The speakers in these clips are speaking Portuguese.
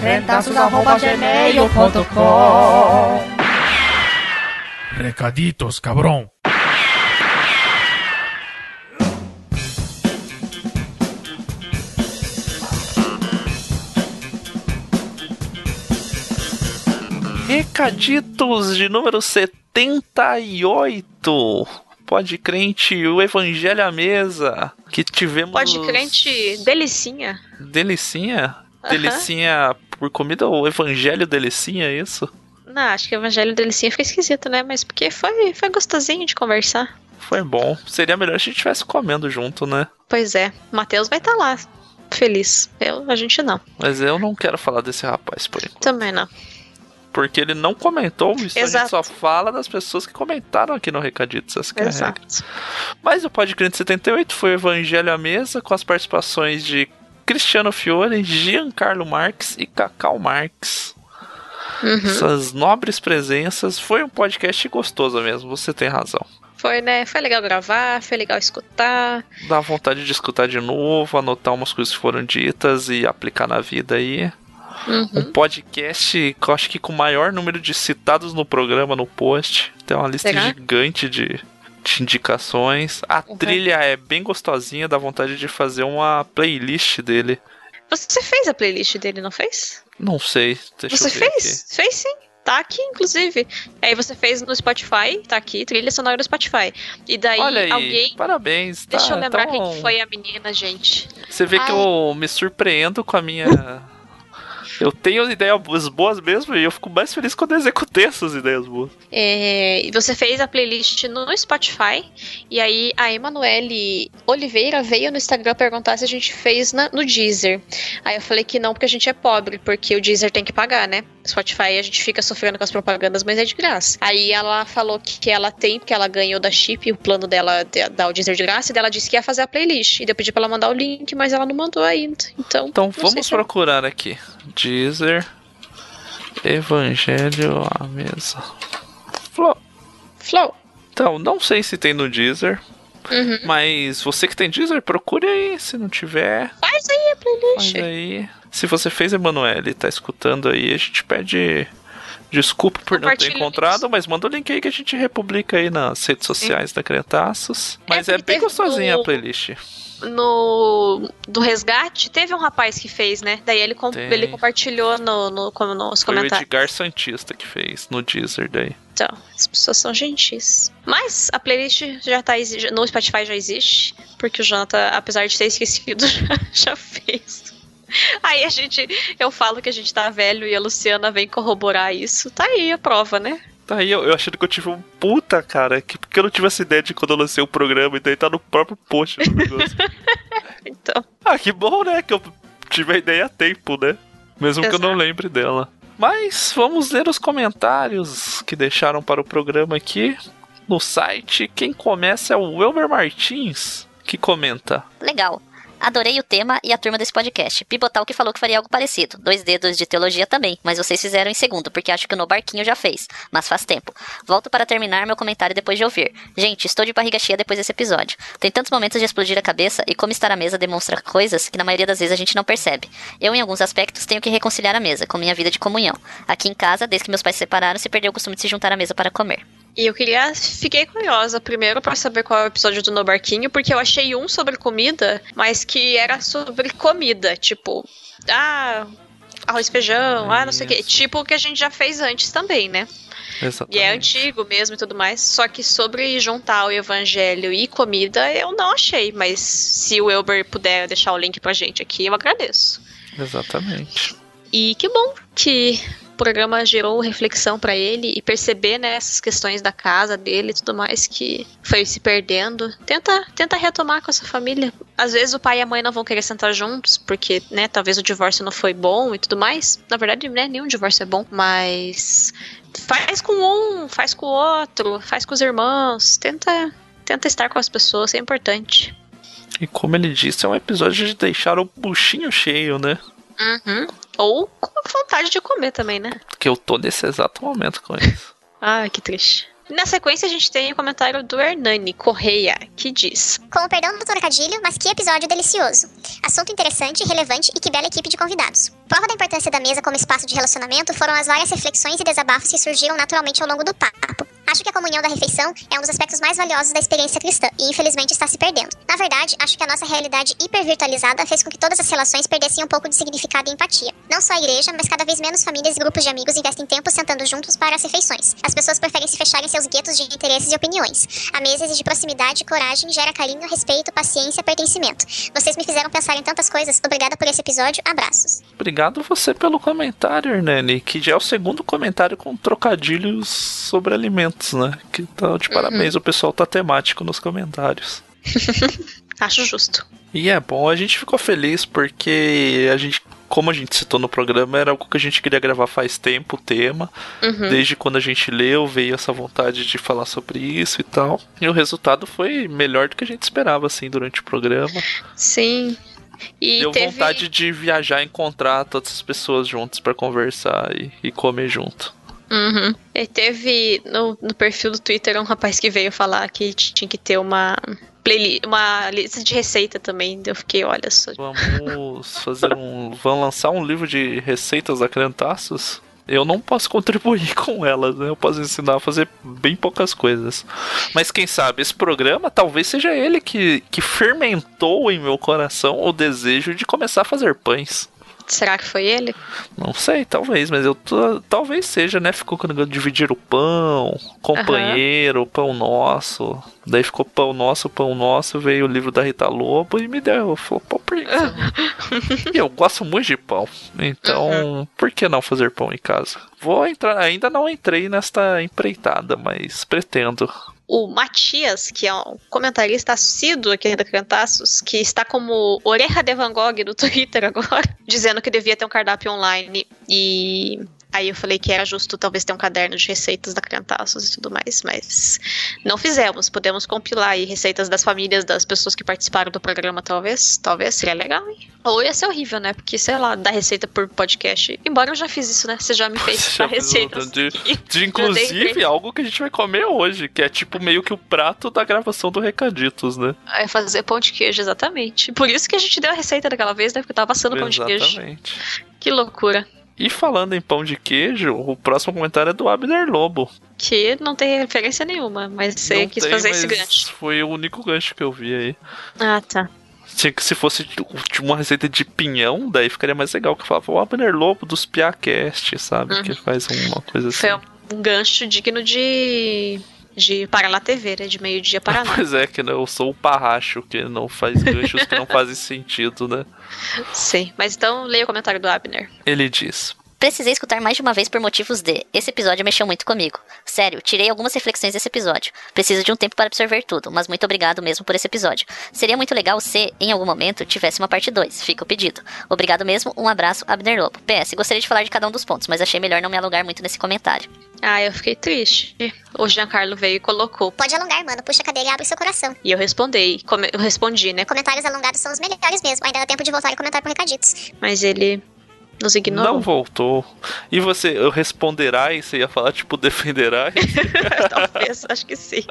rentazos.gmail.com Recaditos, cabrão. Recaditos de número 78. Pode crente, o Evangelho à mesa. Que tivemos. Pode crente, delicinha. Delicinha? Delicinha por comida ou Evangelho Delicinha, é isso? Não, acho que o Evangelho Delicinha fica esquisito, né? Mas porque foi, foi gostosinho de conversar. Foi bom. Seria melhor se a gente estivesse comendo junto, né? Pois é. Matheus vai estar tá lá, feliz. Eu, a gente não. Mas eu não quero falar desse rapaz por enquanto. Também não. Porque ele não comentou, isso Exato. a gente só fala das pessoas que comentaram aqui no Recaditos. Essa é. Mas o Podcrente 78 foi o Evangelho à Mesa, com as participações de Cristiano Fiore, Giancarlo Marques e Cacau Marques. Uhum. Essas nobres presenças. Foi um podcast gostoso mesmo, você tem razão. Foi, né? Foi legal gravar, foi legal escutar. Dá vontade de escutar de novo, anotar umas coisas que foram ditas e aplicar na vida aí. Uhum. Um podcast que eu acho que com o maior número de citados no programa, no post. Tem uma lista Será? gigante de, de indicações. A Uhum. trilha é bem gostosinha, dá vontade de fazer uma playlist dele. Você fez a playlist dele, não fez? Não sei, deixa você eu ver fez? Fez sim. Tá aqui, inclusive. Aí você fez no Spotify, tá aqui, trilha sonora do Spotify. E daí aqui. Aí, alguém. parabéns. Deixa tá, eu lembrar tá quem que foi a menina, gente. Você vê que Ai. eu me surpreendo com a minha. eu tenho ideias boas mesmo e eu fico mais feliz quando eu executei essas ideias boas. É, você fez a playlist no Spotify. E aí a Emanuele Oliveira veio no Instagram perguntar se a gente fez na- no Deezer. Aí eu falei que não, porque a gente é pobre, porque o Deezer tem que pagar, né? Spotify a gente fica sofrendo com as propagandas, mas é de graça. Aí ela falou que, ela tem, porque ela ganhou da Chip, o plano dela de, dá o Deezer de graça, e ela disse que ia fazer a playlist. E eu pedi pra ela mandar o link, mas ela não mandou ainda. Então, Então vamos se eu- procurar aqui. Deezer. Evangelho à mesa. Flo- Flow. Então, não sei se tem no Deezer. Uhum. Mas você que tem Deezer, procure aí. Se não tiver, Faz aí a playlist. faz aí. Se você fez, Emanuele, e tá escutando aí, a gente pede desculpa por não ter o encontrado, mas manda o link aí que a gente republica aí nas redes sociais da Crentaços. Mas é, porque bem gostosinha o- a playlist. no do resgate teve um rapaz que fez, né? Daí ele, Tem. ele compartilhou no, no, como nos Foi o comentários. Edgar Santista que fez no Deezer daí. Então, as pessoas são gentis. Mas a playlist já tá no Spotify já existe, porque o Jonathan, apesar de ter esquecido, já, já fez. Aí a gente, eu falo que a gente tá velho e a Luciana vem corroborar isso. Tá aí a prova, né? Tá aí, eu, eu achando que eu tive um puta, cara, que, porque eu não tive essa ideia de quando eu lancei o programa, e daí tá no próprio post do negócio. Então, ah, que bom, né? Que eu tive a ideia a tempo, né? Mesmo que eu não Exato. lembre dela. Mas vamos ler os comentários que deixaram para o programa aqui no site. Quem começa é o Wilmer Martins, que comenta. Legal. Adorei o tema e a turma desse podcast. Pibotal que falou que faria algo parecido. Dois dedos de teologia também, mas vocês fizeram em segundo, porque acho que o No Barquinho já fez, mas faz tempo. Volto para terminar meu comentário depois de ouvir. Gente, estou de barriga cheia depois desse episódio. Tem tantos momentos de explodir a cabeça e como estar à mesa demonstra coisas que na maioria das vezes a gente não percebe. Eu, em alguns aspectos, tenho que reconciliar a mesa com minha vida de comunhão. Aqui em casa, desde que meus pais se separaram, se perdeu o costume de se juntar à mesa para comer. E eu queria. Fiquei curiosa primeiro pra saber qual é o episódio do No Barquinho, porque eu achei um sobre comida, mas que era sobre comida. Tipo, ah, arroz e feijão, ah, não sei o quê. Tipo o que a gente já fez antes também, né? E Exatamente. é antigo mesmo e tudo mais. Só que sobre juntar o evangelho e comida, eu não achei. Mas se o Elber puder deixar o link pra gente aqui, eu agradeço. Exatamente. E que bom que programa gerou reflexão para ele e perceber né, essas questões da casa dele e tudo mais que foi se perdendo. Tenta, tenta retomar com essa família. Às vezes o pai e a mãe não vão querer sentar juntos, porque, né, talvez o divórcio não foi bom e tudo mais. Na verdade, né, nenhum divórcio é bom, mas faz com um, faz com o outro, faz com os irmãos, tenta, tenta estar com as pessoas, é importante. E como ele disse, é um episódio de deixar o buchinho cheio, né? Uhum. Ou com vontade de comer também, né? Que eu tô nesse exato momento com isso. Ai, que triste. Na sequência, a gente tem o comentário do Hernani Correia, que diz: Com o perdão do trocadilho, mas que episódio delicioso. Assunto interessante, relevante e que bela equipe de convidados. Prova da importância da mesa como espaço de relacionamento foram as várias reflexões e desabafos que surgiram naturalmente ao longo do papo. Acho que a comunhão da refeição é um dos aspectos mais valiosos da experiência cristã e infelizmente está se perdendo. Na verdade, acho que a nossa realidade hipervirtualizada fez com que todas as relações perdessem um pouco de significado e empatia. Não só a igreja, mas cada vez menos famílias e grupos de amigos investem tempo sentando juntos para as refeições. As pessoas preferem se fechar em seus guetos de interesses e opiniões. A mesa exige proximidade, coragem, gera carinho, respeito, paciência, pertencimento. Vocês me fizeram pensar em tantas coisas. Obrigada por esse episódio. Abraços. Obrigado você pelo comentário, Hernani, que já é o segundo comentário com trocadilhos sobre alimentos, né? Que tá de parabéns, o pessoal tá temático nos comentários. Acho justo. E é bom, a gente ficou feliz porque a gente, como a gente citou no programa, era algo que a gente queria gravar faz tempo, o tema. Uhum. Desde quando a gente leu, veio essa vontade de falar sobre isso e tal. E o resultado foi melhor do que a gente esperava, assim, durante o programa. Sim. E Deu teve... vontade de viajar e encontrar todas as pessoas juntas para conversar e, e comer junto. Uhum. E teve no, no perfil do Twitter um rapaz que veio falar que tinha que ter uma playlist, uma lista de receita também. Eu fiquei, olha só. Vamos fazer um. Vamos lançar um livro de receitas da Crentaços? Eu não posso contribuir com elas, né? Eu posso ensinar a fazer bem poucas coisas. Mas quem sabe, esse programa talvez seja ele que, que fermentou em meu coração o desejo de começar a fazer pães. Será que foi ele? Não sei, talvez, mas eu tô, talvez seja, né? Ficou com o negócio de dividir o pão, companheiro, pão nosso. Daí ficou pão nosso, pão nosso, veio o livro da Rita Lobo e me deu. Falou, não? E eu gosto muito de pão. Então, por que não fazer pão em casa? Vou entrar, ainda não entrei nesta empreitada, mas pretendo. O Matias, que é um comentarista assíduo aqui da Cantaços, que está como Oreja de Van Gogh no Twitter agora, dizendo que devia ter um cardápio online. E Aí eu falei que era justo talvez ter um caderno de receitas da Cantaços e tudo mais, mas não fizemos. Podemos compilar aí receitas das famílias das pessoas que participaram do programa, talvez. Talvez seria legal, hein? Ou ia ser horrível, né? Porque, sei lá, dar receita por podcast. Embora eu já fiz isso, né? Você já me fez dar receitas. outra de, de inclusive algo que a gente vai comer hoje, que é tipo meio que o prato da gravação do Recaditos, né? É fazer pão de queijo, exatamente. Por isso que a gente deu a receita daquela vez, né? Porque eu tava assando pão de queijo. Exatamente. Que loucura. E falando em pão de queijo, o próximo comentário é do Abner Lobo. Que não tem referência nenhuma, mas você Não quis tem, fazer esse gancho. Foi o único gancho que eu vi aí. Ah, tá. Tinha que se fosse uma receita de pinhão, daí ficaria mais legal. Que falava o Abner Lobo dos Piacast, sabe? Que faz uma coisa assim. Uhum. Foi um gancho digno de. De Paraná TV, né? De meio-dia Paraná. Pois é, que né, eu sou o parracho que não faz ganchos que não fazem sentido, né? Sim. Mas então leia o comentário do Abner. Ele diz: Precisei escutar mais de uma vez por motivos de. Esse episódio mexeu muito comigo. Sério, tirei algumas reflexões desse episódio. Preciso de um tempo para absorver tudo, mas muito obrigado mesmo por esse episódio. Seria muito legal se, em algum momento, tivesse uma parte 2. Fica o pedido. Obrigado mesmo, um abraço, Abner Lobo. PS, gostaria de falar de cada um dos pontos, mas achei melhor não me alugar muito nesse comentário. Ah, eu fiquei triste. O Giancarlo veio e colocou. Pode alongar, mano. Puxa a cadeira e abre seu coração. E eu respondi. come- Eu respondi, né? Comentários alongados são os melhores mesmo. Ainda dá tempo de voltar e comentar por recaditos. Mas ele nos ignorou. Não voltou. E você, eu responderá e você ia falar, tipo, defenderá? Talvez, acho que sim.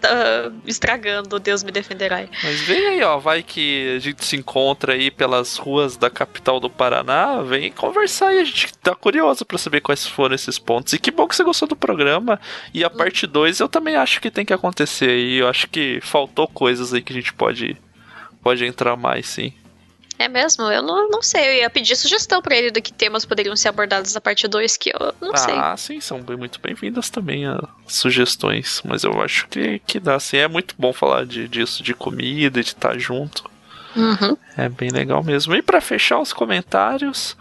Tá estragando, Deus me defenderá. Mas vem aí, ó, vai que a gente se encontra aí pelas ruas da capital do Paraná, vem conversar aí, a gente tá curioso pra saber quais foram esses pontos. E que bom que você gostou do programa. E a parte 2 eu também acho que tem que acontecer aí, eu acho que faltou coisas aí que a gente pode, pode entrar mais, sim. É mesmo? Eu não, não sei. Eu ia pedir sugestão pra ele do que temas poderiam ser abordados na parte 2, que eu não sei. Ah, sim, são bem- muito bem-vindas também as sugestões, mas eu acho que, que dá, assim, é muito bom falar de, disso, de comida, de estar junto. Uhum. É bem legal mesmo. E pra fechar os comentários,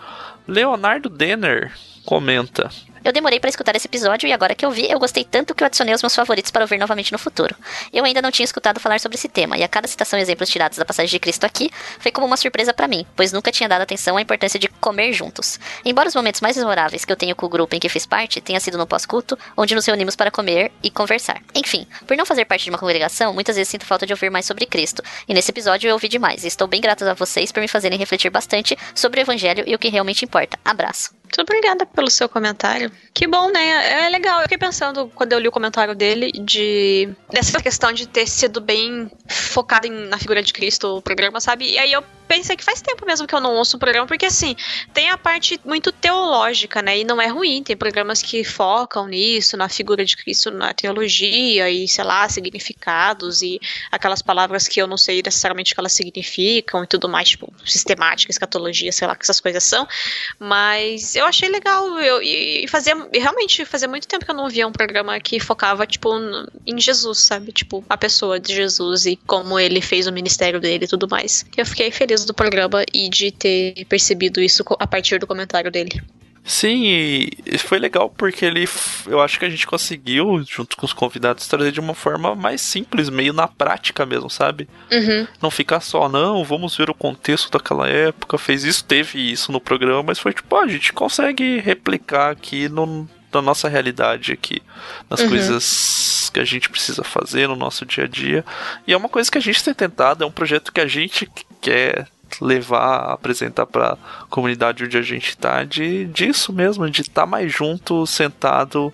Leonardo Denner comenta. Eu demorei para escutar esse episódio e agora que eu vi, eu gostei tanto que eu adicionei os meus favoritos para ouvir novamente no futuro. Eu ainda não tinha escutado falar sobre esse tema, e a cada citação e exemplos tirados da passagem de Cristo aqui foi como uma surpresa para mim, pois nunca tinha dado atenção à importância de comer juntos. Embora os momentos mais memoráveis que eu tenho com o grupo em que fiz parte tenha sido no pós-culto, onde nos reunimos para comer e conversar. Enfim, por não fazer parte de uma congregação, muitas vezes sinto falta de ouvir mais sobre Cristo, e nesse episódio eu ouvi demais, e estou bem grata a vocês por me fazerem refletir bastante sobre o evangelho e o que realmente importa. Abraço. Muito obrigada pelo seu comentário. Que bom, né? É legal. Eu fiquei pensando, quando eu li o comentário dele, de dessa questão de ter sido bem focado em, na figura de Cristo, o programa, sabe? E aí eu pensei que faz tempo mesmo que eu não ouço um programa, porque assim, tem a parte muito teológica, né? E não é ruim, tem programas que focam nisso, na figura de Cristo, na teologia e, sei lá, significados e aquelas palavras que eu não sei necessariamente o que elas significam e tudo mais, tipo, sistemática, escatologia, sei lá, que essas coisas são. Mas eu achei legal eu, e fazia, realmente, fazia muito tempo que eu não via um programa que focava, tipo, em Jesus, sabe? Tipo, a pessoa de Jesus e como ele fez o ministério dele e tudo mais. Eu fiquei feliz do programa e de ter percebido isso a partir do comentário dele. Sim, e foi legal porque ele, eu acho que a gente conseguiu, junto com os convidados, trazer de uma forma mais simples, meio na prática mesmo, sabe? Uhum. Não ficar só, não, vamos ver o contexto daquela época, fez isso, teve isso no programa, mas foi tipo, a gente consegue replicar aqui no, na nossa realidade aqui, nas uhum. coisas que a gente precisa fazer no nosso dia a dia. E é uma coisa que a gente tem tentado, é um projeto que a gente quer levar, apresentar para a comunidade onde a gente está, de disso mesmo, de estar tá mais junto, sentado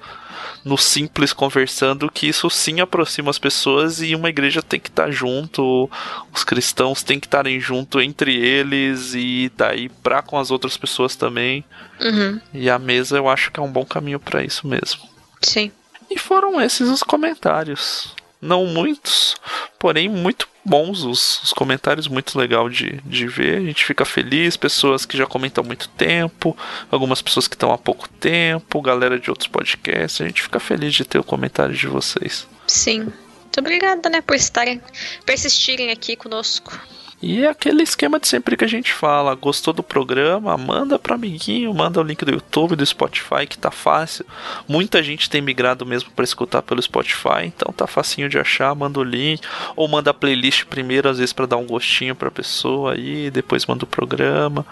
no simples conversando, que isso sim aproxima as pessoas e uma igreja tem que estar tá junto, os cristãos têm que estarem junto entre eles e daí para com as outras pessoas também. Uhum. E a mesa eu acho que é um bom caminho para isso mesmo. Sim. E foram esses os comentários. Não muitos, porém muito bons os, os, comentários, muito legal de, de ver. A gente fica feliz, pessoas que já comentam há muito tempo, algumas pessoas que estão há pouco tempo, galera de outros podcasts. A gente fica feliz de ter o comentário de vocês. Sim. Muito obrigada, né, por estarem, persistirem aqui conosco. E é aquele esquema de sempre que a gente fala, gostou do programa, manda para amiguinho, manda o link do YouTube, do Spotify, que tá fácil. Muita gente tem migrado mesmo para escutar pelo Spotify, então tá facinho de achar, manda o link ou manda a playlist primeiro às vezes para dar um gostinho para pessoa aí, depois manda o programa.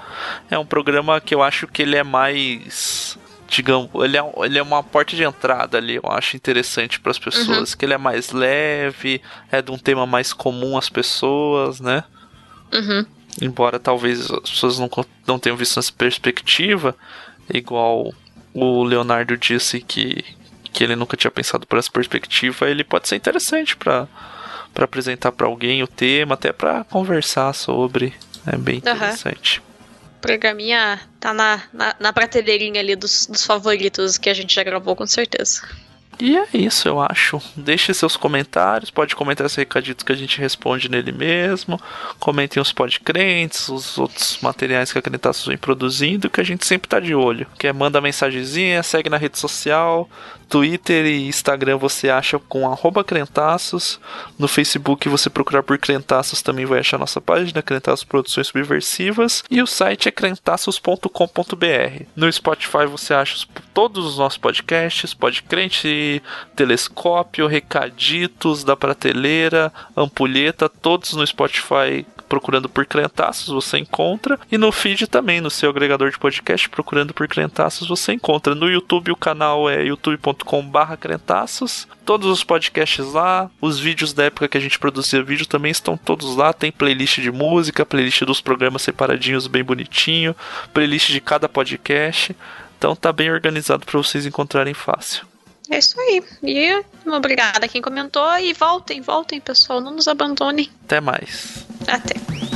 É um programa que eu acho que ele é mais digamos, ele é, ele é uma porta de entrada ali, eu acho interessante para as pessoas, uhum. que ele é mais leve, é de um tema mais comum às pessoas, né? Uhum. Embora talvez as pessoas não, não tenham visto essa perspectiva, igual o Leonardo disse que, que ele nunca tinha pensado por essa perspectiva, ele pode ser interessante para para apresentar para alguém o tema, até para conversar sobre. É bem interessante. Uhum. O programinha tá na, na, na prateleirinha ali dos, dos favoritos que a gente já gravou, com certeza. E é isso, eu acho. Deixe seus comentários, pode comentar esse recadito que a gente responde nele mesmo. Comentem os podcrentes, os outros materiais que a Crentaços vem produzindo, que a gente sempre tá de olho. Que é manda mensagenzinha, segue na rede social, Twitter e Instagram você acha com arroba Crentaços. No Facebook você procurar por Crentaços também vai achar nossa página, Crentaços Produções Subversivas. E o site é crentaços.com.br. No Spotify você acha todos os nossos podcasts, Podcrente, Telescópio, Recaditos da Prateleira, Ampulheta, todos no Spotify procurando por Crentaços, você encontra. E no feed também, no seu agregador de podcast, procurando por Crentaços, você encontra. No YouTube, o canal é youtube.com/barra Crentaços. Todos os podcasts lá, os vídeos da época que a gente produzia vídeo também estão todos lá. Tem playlist de música, playlist dos programas separadinhos, bem bonitinho, playlist de cada podcast. Então tá bem organizado para vocês encontrarem fácil. É isso aí. E obrigada a quem comentou. E voltem, voltem, pessoal. Não nos abandonem. Até mais. Até.